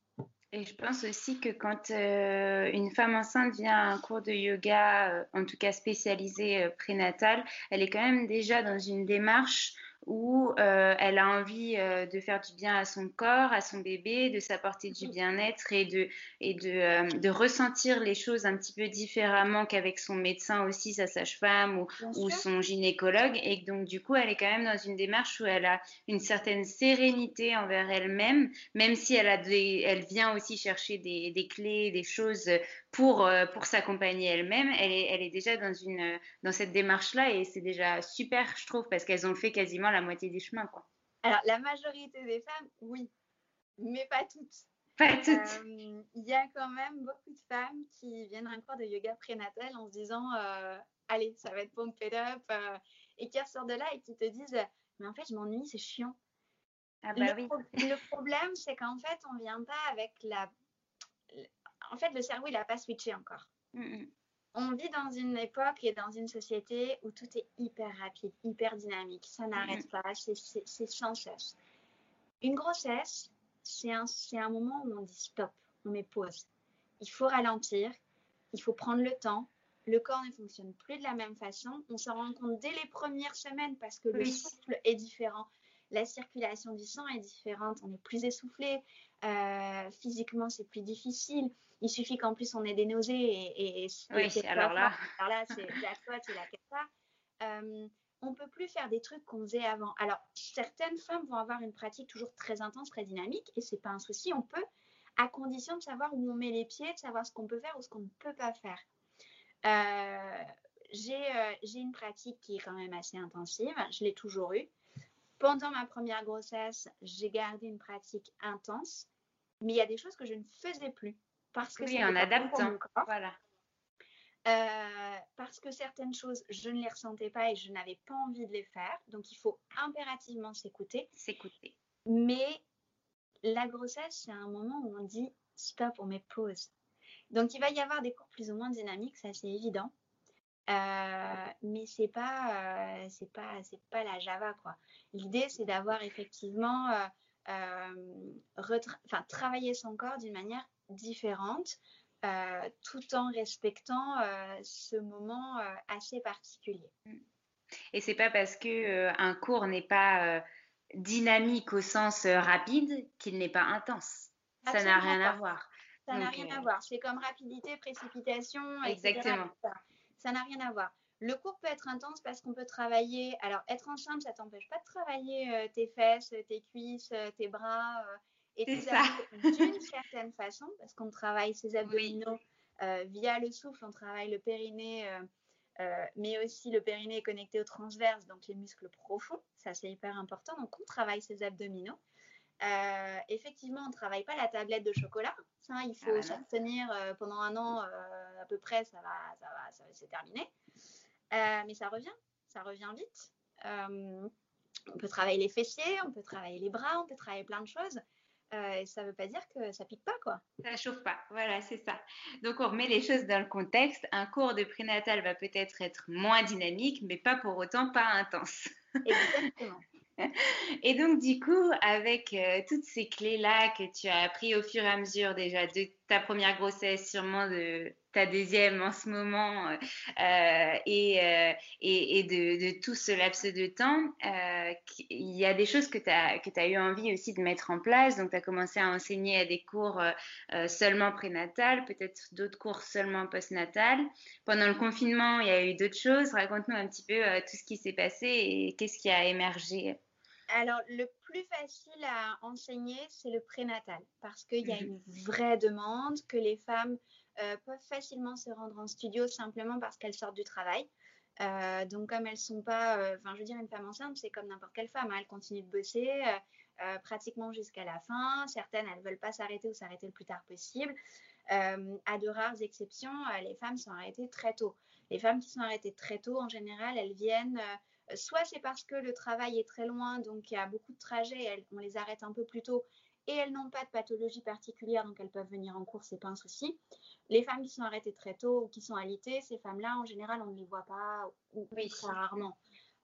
Et je pense aussi que quand euh, une femme enceinte vient à un cours de yoga, euh, en tout cas spécialisé euh, prénatal, elle est quand même déjà dans une démarche où euh, elle a envie euh, de faire du bien à son corps, à son bébé, de s'apporter du bien-être et, de, et de, euh, de, ressentir les choses un petit peu différemment qu'avec son médecin aussi, sa sage-femme ou, ou, son gynécologue. Et donc, du coup, elle est quand même dans une démarche où elle a une certaine sérénité envers elle-même, même si elle, a des, elle vient aussi chercher des, des clés, des choses pour, euh, pour s'accompagner elle-même, elle est, elle est déjà dans, une, dans cette démarche-là et c'est déjà super, je trouve, parce qu'elles ont fait quasiment la moitié du chemin. Quoi. Alors, la majorité des femmes, oui, mais pas toutes. Pas toutes. Euh, il y a quand même beaucoup de femmes qui viennent à un cours de yoga prénatal en se disant euh, Allez, ça va être pump it up, et qui ressortent de là et qui te disent Mais en fait, je m'ennuie, c'est chiant. Ah bah le, oui. le problème, c'est qu'en fait, on ne vient pas avec la en fait, le cerveau, il n'a pas switché encore. Mm, mm. On vit dans une époque et dans une société où tout est hyper rapide, hyper dynamique. Ça n'arrête mm, pas, c'est sans cesse. Une grossesse, c'est un, un moment où on dit stop, on met pause. Il faut ralentir, il faut prendre le temps. Le corps ne fonctionne plus de la même façon. On s'en rend compte dès les premières semaines parce que le souffle est différent la circulation du sang est différente, on est plus essoufflé, euh, physiquement c'est plus difficile. Il suffit qu'en plus on ait des nausées et, et, oui, alors là, alors là c'est la faute, c'est la cata. Euh, on peut plus faire des trucs qu'on faisait avant. Alors certaines femmes vont avoir une pratique toujours très intense, très dynamique et c'est pas un souci. On peut, à condition de savoir où on met les pieds, de savoir ce qu'on peut faire ou ce qu'on ne peut pas faire. Euh, j'ai une pratique qui est quand même assez intensive. Je l'ai toujours eue. Pendant ma première grossesse, j'ai gardé une pratique intense, mais il y a des choses que je ne faisais plus parce que oui, en adaptant, voilà. Euh, parce que certaines choses, je ne les ressentais pas et je n'avais pas envie de les faire. Donc, il faut impérativement s'écouter. S'écouter. Mais la grossesse, c'est un moment où on dit stop, on met pause. Donc, il va y avoir des cours plus ou moins dynamiques, ça c'est évident. Euh, mais c'est pas, euh, c'est pas, c'est pas la Java quoi. L'idée c'est d'avoir effectivement, enfin travailler son corps d'une manière différente, tout en respectant ce moment assez particulier. Et c'est pas parce que un cours n'est pas dynamique au sens rapide qu'il n'est pas intense. Ça n'a rien à voir. Ça n'a rien à voir. C'est comme rapidité, précipitation. Exactement ça n'a rien à voir. Le cours peut être intense parce qu'on peut travailler. Alors, être enceinte, ça t'empêche pas de travailler euh, tes fesses, tes cuisses, euh, tes bras euh, et tes abdos d'une certaine façon parce qu'on travaille ses abdominaux via le souffle, on travaille le périnée mais aussi le périnée est connecté au transverse, donc les muscles profonds. Ça, c'est hyper important. Donc, on travaille ses abdominaux. effectivement, on ne travaille pas la tablette de chocolat. Ça, il faut ah tenir pendant un an à peu près, ça va, ça va, ça va c'est terminé. mais ça revient, ça revient vite. on peut travailler les fessiers, on peut travailler les bras, on peut travailler plein de choses. Euh, ça ne veut pas dire que ça pique pas, quoi. Ça chauffe pas, voilà, c'est ça. Donc, on remet les choses dans le contexte. Un cours de prénatal va peut-être être moins dynamique, mais pas pour autant pas intense. Exactement. Et donc, du coup, avec euh, toutes ces clés-là que tu as appris au fur et à mesure déjà de ta première grossesse, sûrement de ta deuxième en ce moment, euh, euh, et, et, de, tout ce laps de temps, il y a des choses que tu as eu envie aussi de mettre en place. Donc, tu as commencé à enseigner à des cours seulement prénatal, peut-être d'autres cours seulement postnatal. Pendant le confinement, il y a eu d'autres choses. Raconte-nous un petit peu tout ce qui s'est passé et qu'est-ce qui a émergé alors, le plus facile à enseigner, c'est le prénatal, parce qu'il y a une vraie demande, que les femmes euh, peuvent facilement se rendre en studio simplement parce qu'elles sortent du travail. Euh, donc, comme elles ne sont pas, euh, enfin, je veux dire, une femme enceinte, c'est comme n'importe quelle femme, hein, elle continue de bosser pratiquement jusqu'à la fin. Certaines, elles veulent pas s'arrêter ou s'arrêter le plus tard possible. à de rares exceptions, les femmes sont arrêtées très tôt. Les femmes qui sont arrêtées très tôt, en général, elles viennent Soit c'est parce que le travail est très loin, donc il y a beaucoup de trajets, on les arrête un peu plus tôt et elles n'ont pas de pathologie particulière, donc elles peuvent venir en cours, c'est pas un souci. Les femmes qui sont arrêtées très tôt ou qui sont alitées, ces femmes-là, en général, on ne les voit pas ou très rarement.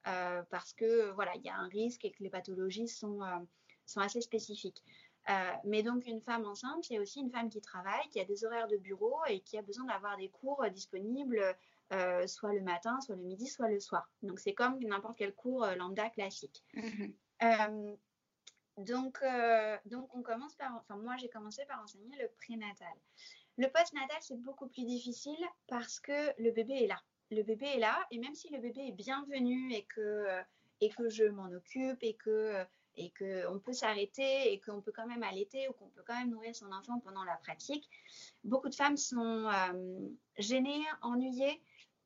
Euh, parce que voilà, il y a un risque et que les pathologies sont, euh, sont assez spécifiques. Euh, mais donc une femme enceinte, c'est aussi une femme qui travaille, qui a des horaires de bureau et qui a besoin d'avoir des cours disponibles euh, soit le matin, soit le midi, soit le soir. Donc c'est comme n'importe quel cours euh, lambda classique. Mhm. Euh, donc, donc on commence par, enfin moi j'ai commencé par enseigner le prénatal. Le postnatal c'est beaucoup plus difficile parce que le bébé est là. Le bébé est là et même si le bébé est bienvenu et que et que je m'en occupe et que et qu'on peut s'arrêter et qu'on peut quand même allaiter ou qu'on peut quand même nourrir son enfant pendant la pratique. Beaucoup de femmes sont gênées, ennuyées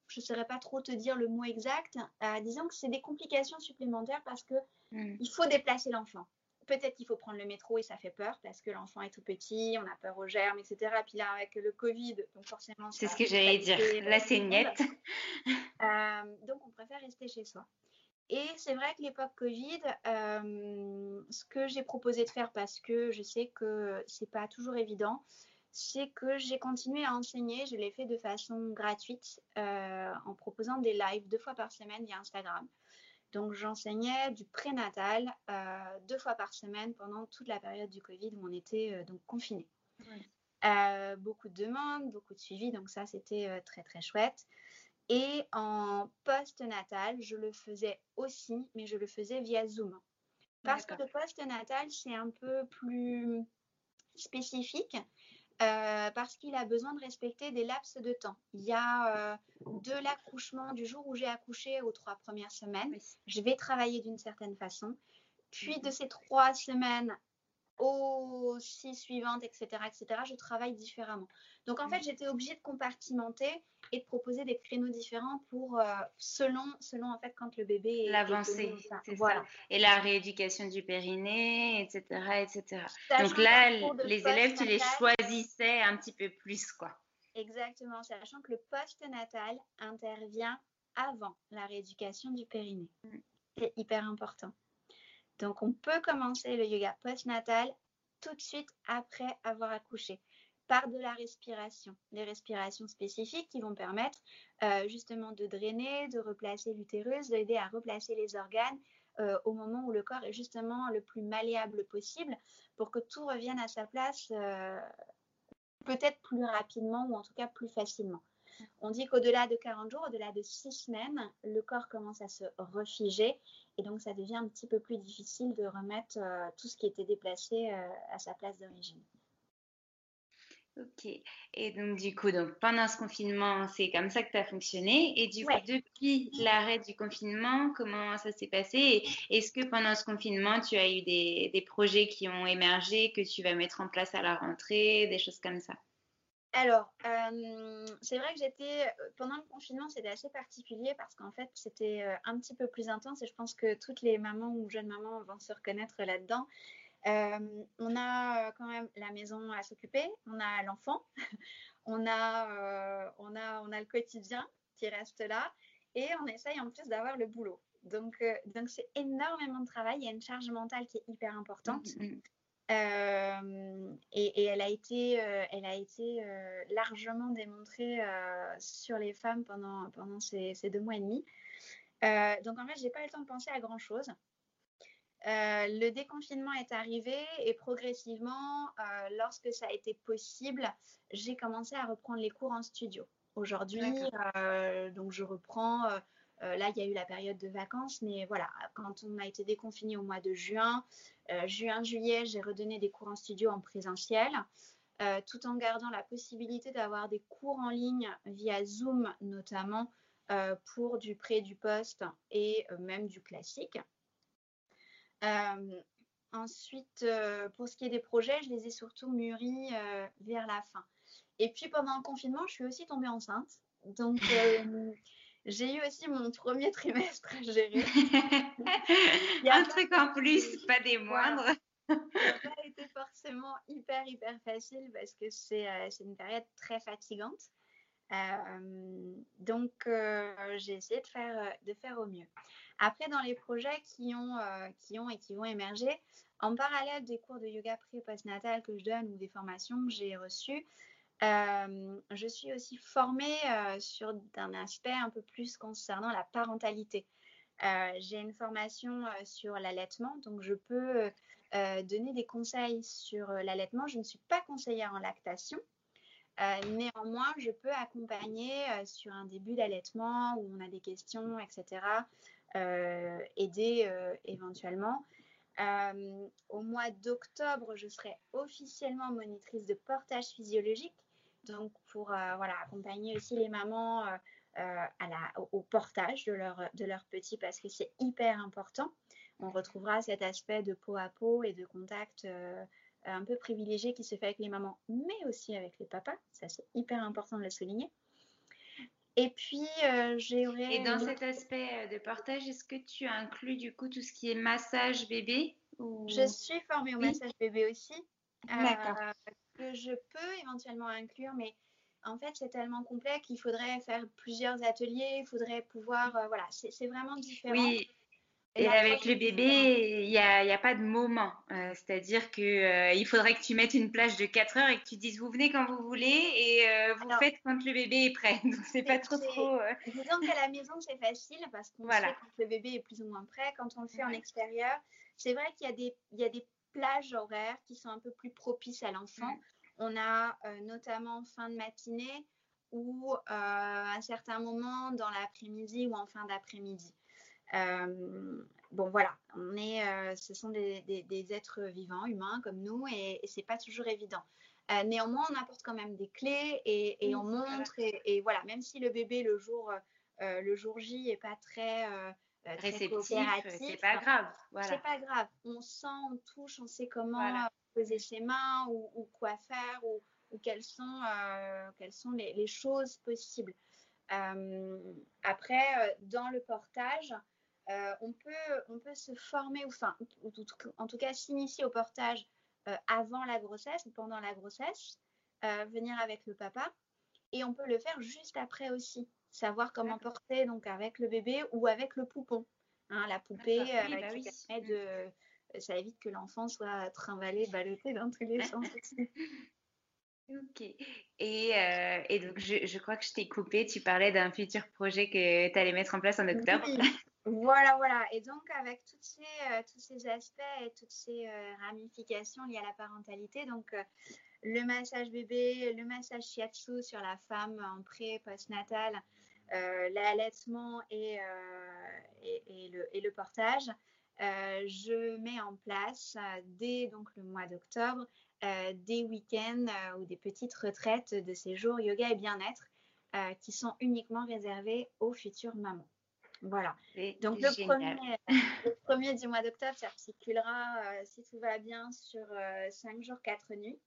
je ne saurais pas trop te dire le mot exact, euh, disons que c'est des complications supplémentaires parce que hmm. il faut déplacer l'enfant. Peut-être qu'il faut prendre le métro et ça fait peur parce que l'enfant est tout petit, on a peur aux germes, etc. Puis là, avec le Covid, donc forcément. C'est ce que j'allais dire, la saignette. Euh, donc, on préfère rester chez soi. Et c'est vrai que l'époque Covid, euh, ce que j'ai proposé de faire parce que je sais que c'est pas toujours évident, c'est que j'ai continué à enseigner. Je l'ai fait de façon gratuite euh, en proposant des lives deux fois par semaine via Instagram. Donc j'enseignais du prénatal euh, deux fois par semaine pendant toute la période du Covid où on était euh, donc confinés. beaucoup de demandes, beaucoup de suivi, donc ça c'était très très chouette. Et en post-natal, je le faisais aussi, mais je le faisais via Zoom. Parce que le post-natal, c'est un peu plus spécifique. Euh, parce qu'il a besoin de respecter des laps de temps. Il y a euh, de l'accouchement, du jour où j'ai accouché aux trois premières semaines, je vais travailler d'une certaine façon. Puis de ces trois semaines aux six suivantes, etc., etc., je travaille différemment. Donc en fait, j'étais obligée de compartimenter et de proposer des créneaux différents pour euh, selon selon en fait quand le bébé l'avancée, voilà. Et la rééducation du périnée, etc., etc. Donc là, les élèves, tu les choisissais un petit peu plus, quoi. Exactement, sachant que le post-natal intervient avant la rééducation du périnée. Mm. C'est hyper important. Donc, on peut commencer le yoga postnatal tout de suite après avoir accouché par de la respiration, des respirations spécifiques qui vont permettre euh, justement de drainer, de replacer l'utérus, d'aider à replacer les organes euh, au moment où le corps est justement le plus malléable possible pour que tout revienne à sa place euh, peut-être plus rapidement ou en tout cas plus facilement. On dit qu'au-delà de 40 jours, au-delà de 6 semaines, le corps commence à se refiger et donc ça devient un petit peu plus difficile de remettre euh, tout ce qui était déplacé euh, à sa place d'origine. Ok. Et donc, du coup, donc, pendant ce confinement, c'est comme ça que tu as fonctionné. Et du coup, depuis l'arrêt du confinement, comment ça s'est passé? Est-ce que pendant ce confinement, tu as eu des, des, projets qui ont émergé, que tu vas mettre en place à la rentrée, des choses comme ça? Alors, c'est vrai que j'étais pendant le confinement, c'était assez particulier parce qu'en fait, c'était un petit peu plus intense et je pense que toutes les mamans ou jeunes mamans vont se reconnaître là-dedans. on a quand même la maison à s'occuper, on a l'enfant, on a, on a, on a le quotidien qui reste là et on essaye en plus d'avoir le boulot. Donc, donc c'est énormément de travail. Il y a une charge mentale qui est hyper importante. Mmh, mmh. Euh, et, elle a été, euh, elle a été euh, largement démontrée sur les femmes pendant, pendant ces, deux mois et demi. donc en fait, j'ai pas eu le temps de penser à grand chose. le déconfinement est arrivé et progressivement, lorsque ça a été possible, j'ai commencé à reprendre les cours en studio. Aujourd'hui, donc je reprends euh, là, il y a eu la période de vacances, mais voilà, quand on a été déconfiné au mois de juin, euh, juin, juillet, j'ai redonné des cours en studio en présentiel. Euh, tout en gardant la possibilité d'avoir des cours en ligne via Zoom notamment pour du pré, du poste et même du classique. ensuite, pour ce qui est des projets, je les ai surtout mûris vers la fin. Et puis pendant le confinement, je suis aussi tombée enceinte. Donc, j'ai eu aussi mon premier trimestre à gérer. Il y a un truc en plus, pas des moindres. Ça n'a pas été forcément hyper, hyper facile parce que c'est euh, une période très fatigante. Euh, donc, euh, j'ai essayé de faire, de faire au mieux. Après, dans les projets qui ont, qui ont et qui vont émerger, en parallèle des cours de yoga pré postnatal que je donne ou des formations que j'ai reçues, je suis aussi formée sur un aspect un peu plus concernant la parentalité. J'ai une formation sur l'allaitement, donc je peux donner des conseils sur l'allaitement. Je ne suis pas conseillère en lactation. néanmoins, je peux accompagner sur un début d'allaitement où on a des questions, etc. aider éventuellement. au mois d'octobre, je serai officiellement monitrice de portage physiologique donc pour euh, voilà, accompagner aussi les mamans euh, euh, à la, au, portage de leur, de leur petit parce que c'est hyper important. On retrouvera cet aspect de peau à peau et de contact un peu privilégié qui se fait avec les mamans, mais aussi avec les papas. Ça, c'est hyper important de le souligner. Et puis, j'ai... Et dans cet aspect de portage, est-ce que tu inclus du coup tout ce qui est massage bébé ou... Je suis formée au massage bébé aussi. D'accord que je peux éventuellement inclure, mais en fait, c'est tellement complet qu'il faudrait faire plusieurs ateliers, il faudrait pouvoir, euh, voilà, c'est vraiment différent. Oui. Et, avec le bébé, il n'y a, a, pas de moment. Euh, c'est-à-dire qu'il euh, il faudrait que tu mettes une plage de 4 heures et que tu dises vous venez quand vous voulez et vous faites quand le bébé est prêt. Donc, c'est pas trop trop. Disons qu'à la maison, c'est facile parce qu'on voilà. sait quand le bébé est plus ou moins prêt. Quand on le fait en extérieur, c'est vrai qu'il y, a des, il y a des plages horaires qui sont un peu plus propices à l'enfant. On a euh, notamment fin de matinée ou euh, à un certain moment dans l'après-midi ou en fin d'après-midi. Euh, bon voilà, on est, ce sont des, êtres vivants, humains comme nous, et, et c'est pas toujours évident. néanmoins, on apporte quand même des clés et, on montre, et, voilà, même si le bébé le jour, le jour J est pas très réceptif, c'est pas grave. Voilà. C'est pas grave. On sent, on touche, on sait comment poser ses mains ou, quoi faire ou, quelles sont, euh, quelles sont les, choses possibles. Euh, après, euh, dans le portage, on, peut, on peut se former, ou, enfin, en tout cas s'initier au portage avant la grossesse ou pendant la grossesse, venir avec le papa, et on peut le faire juste après aussi savoir comment porter donc avec le bébé ou avec le poupon. Hein, la poupée bah qui permet mmh. de, ça évite que l'enfant soit trimballé, ballotté dans tous les sens aussi. Ok. Et, euh, et donc, je, je, crois que je t'ai coupé. Tu parlais d'un futur projet que tu allais mettre en place en octobre. Voilà, voilà. Et donc, avec toutes ces, euh, tous ces aspects et toutes ces euh, ramifications liées à la parentalité, donc le massage bébé, le massage shiatsu sur la femme en pré, post-natal, l'allaitement et, et, et, le, et le portage, euh, je mets en place euh, dès donc le mois d'octobre euh, des week-ends ou des petites retraites de séjour yoga et bien-être qui sont uniquement réservées aux futures mamans. Voilà. Donc le premier, le premier, du mois d'octobre s'articulera, si tout va bien, sur 5 jours, 4 nuits.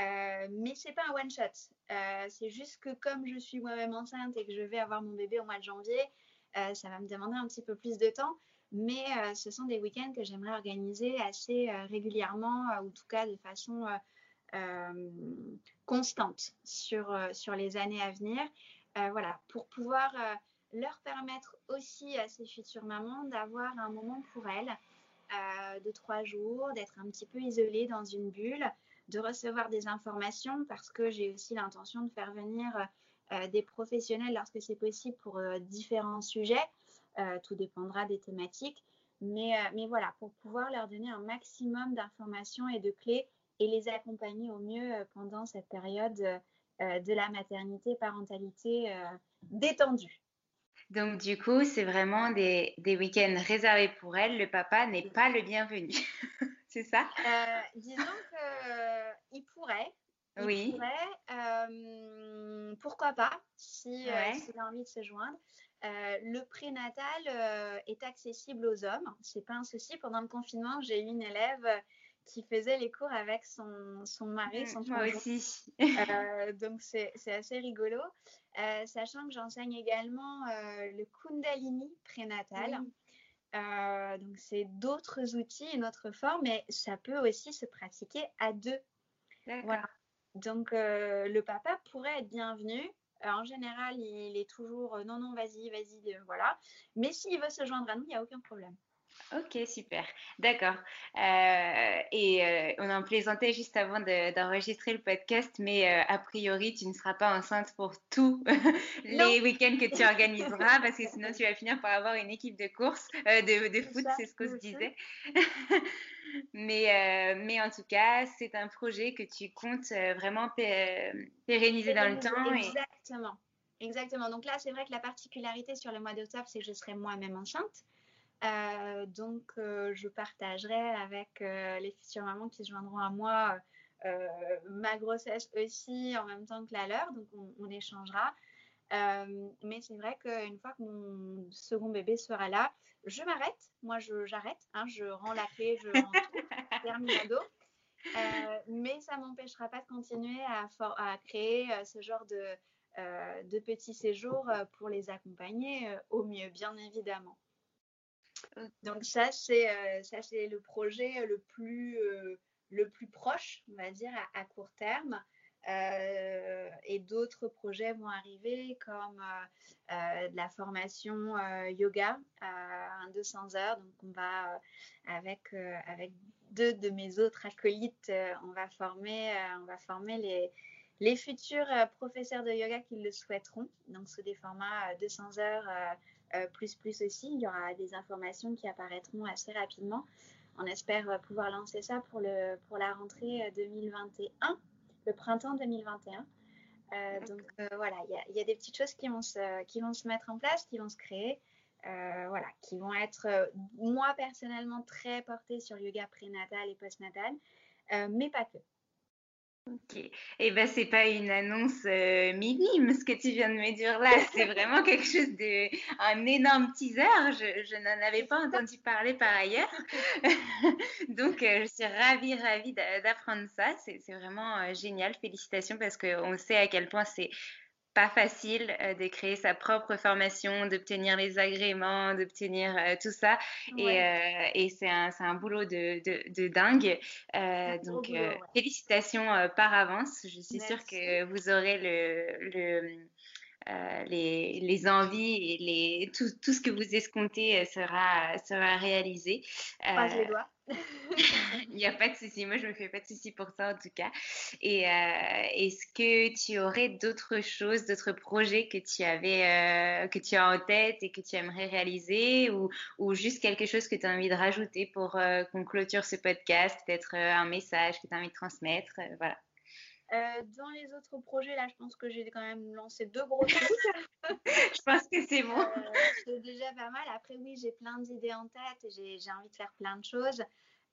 Euh, mais c'est pas un one shot. Euh, c'est juste que comme je suis moi-même enceinte et que je vais avoir mon bébé au mois de janvier, euh, ça va me demander un petit peu plus de temps. Mais ce sont des week-ends que j'aimerais organiser assez régulièrement, ou en tout cas de façon constante sur, sur les années à venir. voilà, pour pouvoir leur permettre aussi à ces futures mamans d'avoir un moment pour elles de trois jours, d'être un petit peu isolées dans une bulle, de recevoir des informations parce que j'ai aussi l'intention de faire venir euh, des professionnels lorsque c'est possible pour euh, différents sujets. Euh, tout dépendra des thématiques. Mais, mais voilà, pour pouvoir leur donner un maximum d'informations et de clés et les accompagner au mieux pendant cette période de la maternité, parentalité détendue. Donc, du coup, c'est vraiment des, des week-ends réservés pour elle. Le papa n'est pas le bienvenu. c'est ça? Euh, Disons qu'il pourrait. Il oui. Pourrait, euh, pourquoi pas, si, euh, s'il a envie de se joindre. le prénatal est accessible aux hommes. C'est pas un souci. Pendant le confinement, j'ai eu une élève qui faisait les cours avec son, son mari, mmh, son Moi aussi. donc, c'est assez rigolo. sachant que j'enseigne également le Kundalini prénatal. Euh, donc, c'est d'autres outils, une autre forme, mais ça peut aussi se pratiquer à deux. Voilà. Donc, euh, le papa pourrait être bienvenu. Euh, en général, il est toujours non, non, vas-y, vas-y, voilà. Mais s'il veut se joindre à nous, il n'y a aucun problème. Ok, super. D'accord. Euh, et euh, on en plaisantait juste avant d'enregistrer le podcast, mais euh, a priori, tu ne seras pas enceinte pour tous les week-ends que tu organiseras, parce que sinon, tu vas finir par avoir une équipe de course, de, de foot, c'est ce qu'on se disait. mais, mais en tout cas, c'est un projet que tu comptes vraiment pérenniser dans le temps. Exactement. Exactement. Donc là, c'est vrai que la particularité sur le mois d'octobre, c'est que je serai moi-même enceinte. Euh, donc, euh, je partagerai avec euh, les futures mamans qui se joindront à moi ma grossesse aussi en même temps que la leur. Donc, on, échangera. mais c'est vrai qu'une fois que mon second bébé sera là, je m'arrête. Moi, j'arrête. Hein, je rends la clé, je rends tout. terminado. mais ça ne m'empêchera pas de continuer à, créer ce genre de petits séjours pour les accompagner au mieux, bien évidemment. Donc ça, c'est euh, ça c'est le projet le plus, euh, le plus proche, on va dire, à, court terme. Euh, et d'autres projets vont arriver comme de la formation yoga à 200 heures. Donc on va avec avec deux de mes autres acolytes, on va former on va former les les futurs professeurs de yoga qui le souhaiteront. Donc sous des formats 200 heures euh, plus plus aussi. Il y aura des informations qui apparaîtront assez rapidement. On espère euh, pouvoir lancer ça pour, le, pour la rentrée 2021, euh, le printemps 2021. donc voilà, il y, a des petites choses qui vont, se, qui vont se mettre en place, qui vont se créer, voilà, qui vont être, moi personnellement, très portées sur le yoga prénatal et postnatal, mais pas que. Ok. Et eh ben c'est pas une annonce euh, minime ce que tu viens de me dire là. C'est vraiment quelque chose de un énorme teaser. Je, je n'en avais pas entendu parler par ailleurs. Donc euh, je suis ravie ravie d'apprendre ça. C'est vraiment euh, génial. Félicitations parce qu'on sait à quel point c'est pas facile euh, de créer sa propre formation, d'obtenir les agréments, d'obtenir euh, tout ça. Et, euh, et c'est un, un, boulot de, de, de dingue. donc, félicitations par avance. Je suis sûre que vous aurez le, le euh, les, les, envies et les, tout, tout, ce que vous escomptez euh, sera, sera réalisé. Les doigts. Il n'y a pas de souci. Moi, je me fais pas de souci pour ça, en tout cas. Et euh, est-ce que tu aurais d'autres choses, d'autres projets que tu avais, que tu as en tête et que tu aimerais réaliser ou, ou juste quelque chose que tu as envie de rajouter pour qu'on clôture ce podcast, peut-être un message que tu as envie de transmettre, voilà. Euh, dans les autres projets, là, je pense que j'ai quand même lancé deux gros trucs. je pense que c'est bon. Euh, c'est déjà pas mal. Après, oui, j'ai plein d'idées en tête et j'ai envie de faire plein de choses.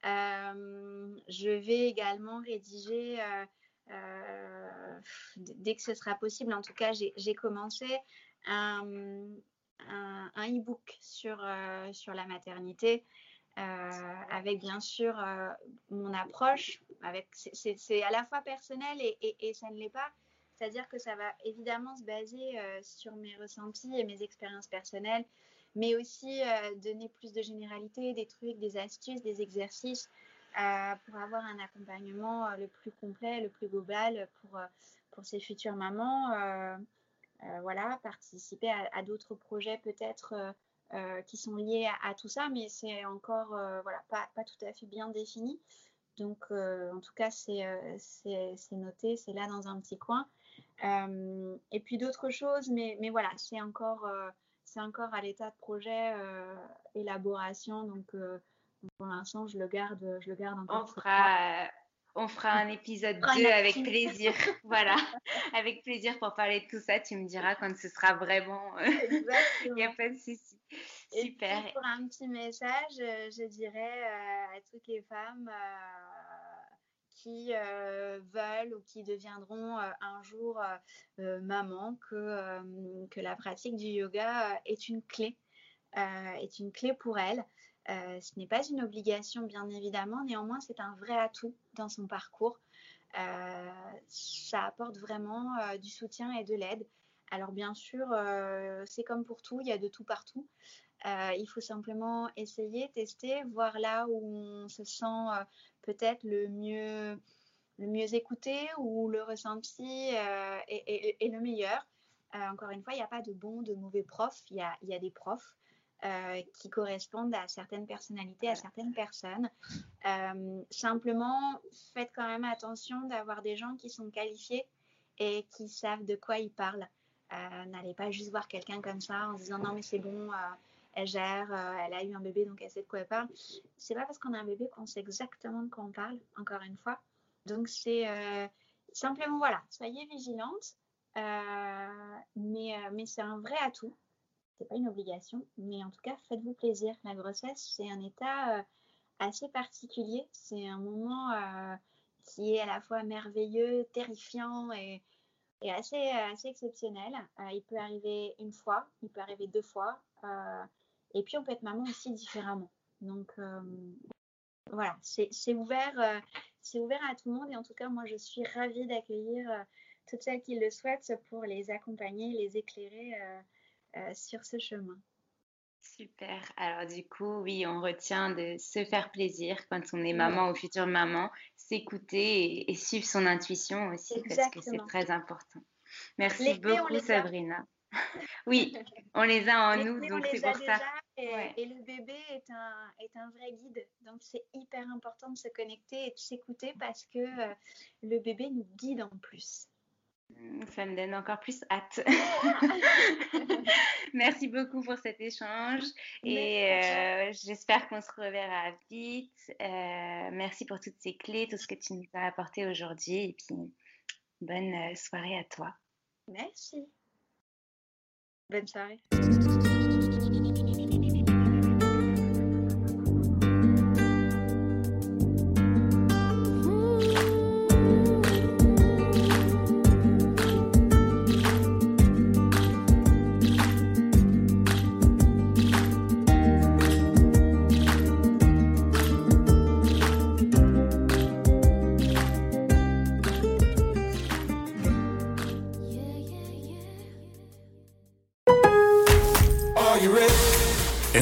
Euh, je vais également rédiger, dès que ce sera possible, en tout cas, j'ai commencé un, un, e-book sur, sur la maternité. Avec bien sûr mon approche, c'est à la fois personnel et, ça ne l'est pas. C'est-à-dire que ça va évidemment se baser sur mes ressentis et mes expériences personnelles, mais aussi donner plus de généralité, des trucs, des astuces, des exercices pour avoir un accompagnement le plus complet, le plus global pour, pour ces futures mamans. voilà, participer à, d'autres projets peut-être qui sont liés à, tout ça, mais c'est encore voilà, pas, pas, tout à fait bien défini. Donc, en tout cas, c'est noté, c'est là dans un petit coin. et puis d'autres choses, mais, mais voilà, c'est encore, encore à l'état de projet, élaboration. Donc, pour l'instant, je le garde, je le garde encore. On fera, on fera un épisode 2 avec plaisir. voilà, avec plaisir pour parler de tout ça. Tu me diras quand ce sera vraiment. Il n'y a pas de souci. Super. Et pour un petit message, euh, je dirais euh, à toutes les femmes euh, qui veulent ou qui deviendront un jour maman que, que la pratique du yoga est une clé, est une clé pour elles. Euh, ce n'est pas une obligation, bien évidemment, néanmoins, c'est un vrai atout dans son parcours. Euh, ça apporte vraiment euh, du soutien et de l'aide. Alors, bien sûr, c'est comme pour tout, il y a de tout partout. il faut simplement essayer, tester, voir là où on se sent peut-être le mieux, le mieux écouté ou le ressenti est, le meilleur. encore une fois, il n'y a pas de bons, de mauvais profs, il y a des profs. Euh, qui correspondent à certaines personnalités, à certaines personnes. Euh, simplement, faites quand même attention d'avoir des gens qui sont qualifiés et qui savent de quoi ils parlent. Euh, n'allez pas juste voir quelqu'un comme ça en se disant non mais c'est bon, elle gère, elle a eu un bébé donc elle sait de quoi elle parle. C'est pas parce qu'on a un bébé qu'on sait exactement de quoi on parle, encore une fois. Donc c'est simplement voilà, soyez vigilante, mais, mais c'est un vrai atout pas une obligation, mais en tout cas, faites-vous plaisir. La grossesse, c'est un état euh, assez particulier. C'est un moment euh, qui est à la fois merveilleux, terrifiant et, assez, assez exceptionnel. Euh, il peut arriver une fois, il peut arriver deux fois. et puis, on peut être maman aussi différemment. Donc, voilà, c'est ouvert, c'est ouvert à tout le monde. Et en tout cas, moi, je suis ravie d'accueillir toutes celles qui le souhaitent pour les accompagner, les éclairer euh, sur ce chemin. Super. Alors du coup, oui, on retient de se faire plaisir quand on est maman ou future maman, s'écouter et, suivre son intuition aussi parce que c'est très important. Merci beaucoup Sabrina. oui, on les a en nous, donc c'est pour ça. Et, le bébé est un, est un vrai guide. Donc c'est hyper important de se connecter et de s'écouter parce que euh, le bébé nous guide en plus. Ça me donne encore plus hâte. Merci beaucoup pour cet échange et euh, j'espère qu'on se reverra vite. Euh, merci pour toutes ces clés, tout ce que tu nous as apporté aujourd'hui et puis bonne euh, soirée à toi. Merci. Bonne soirée.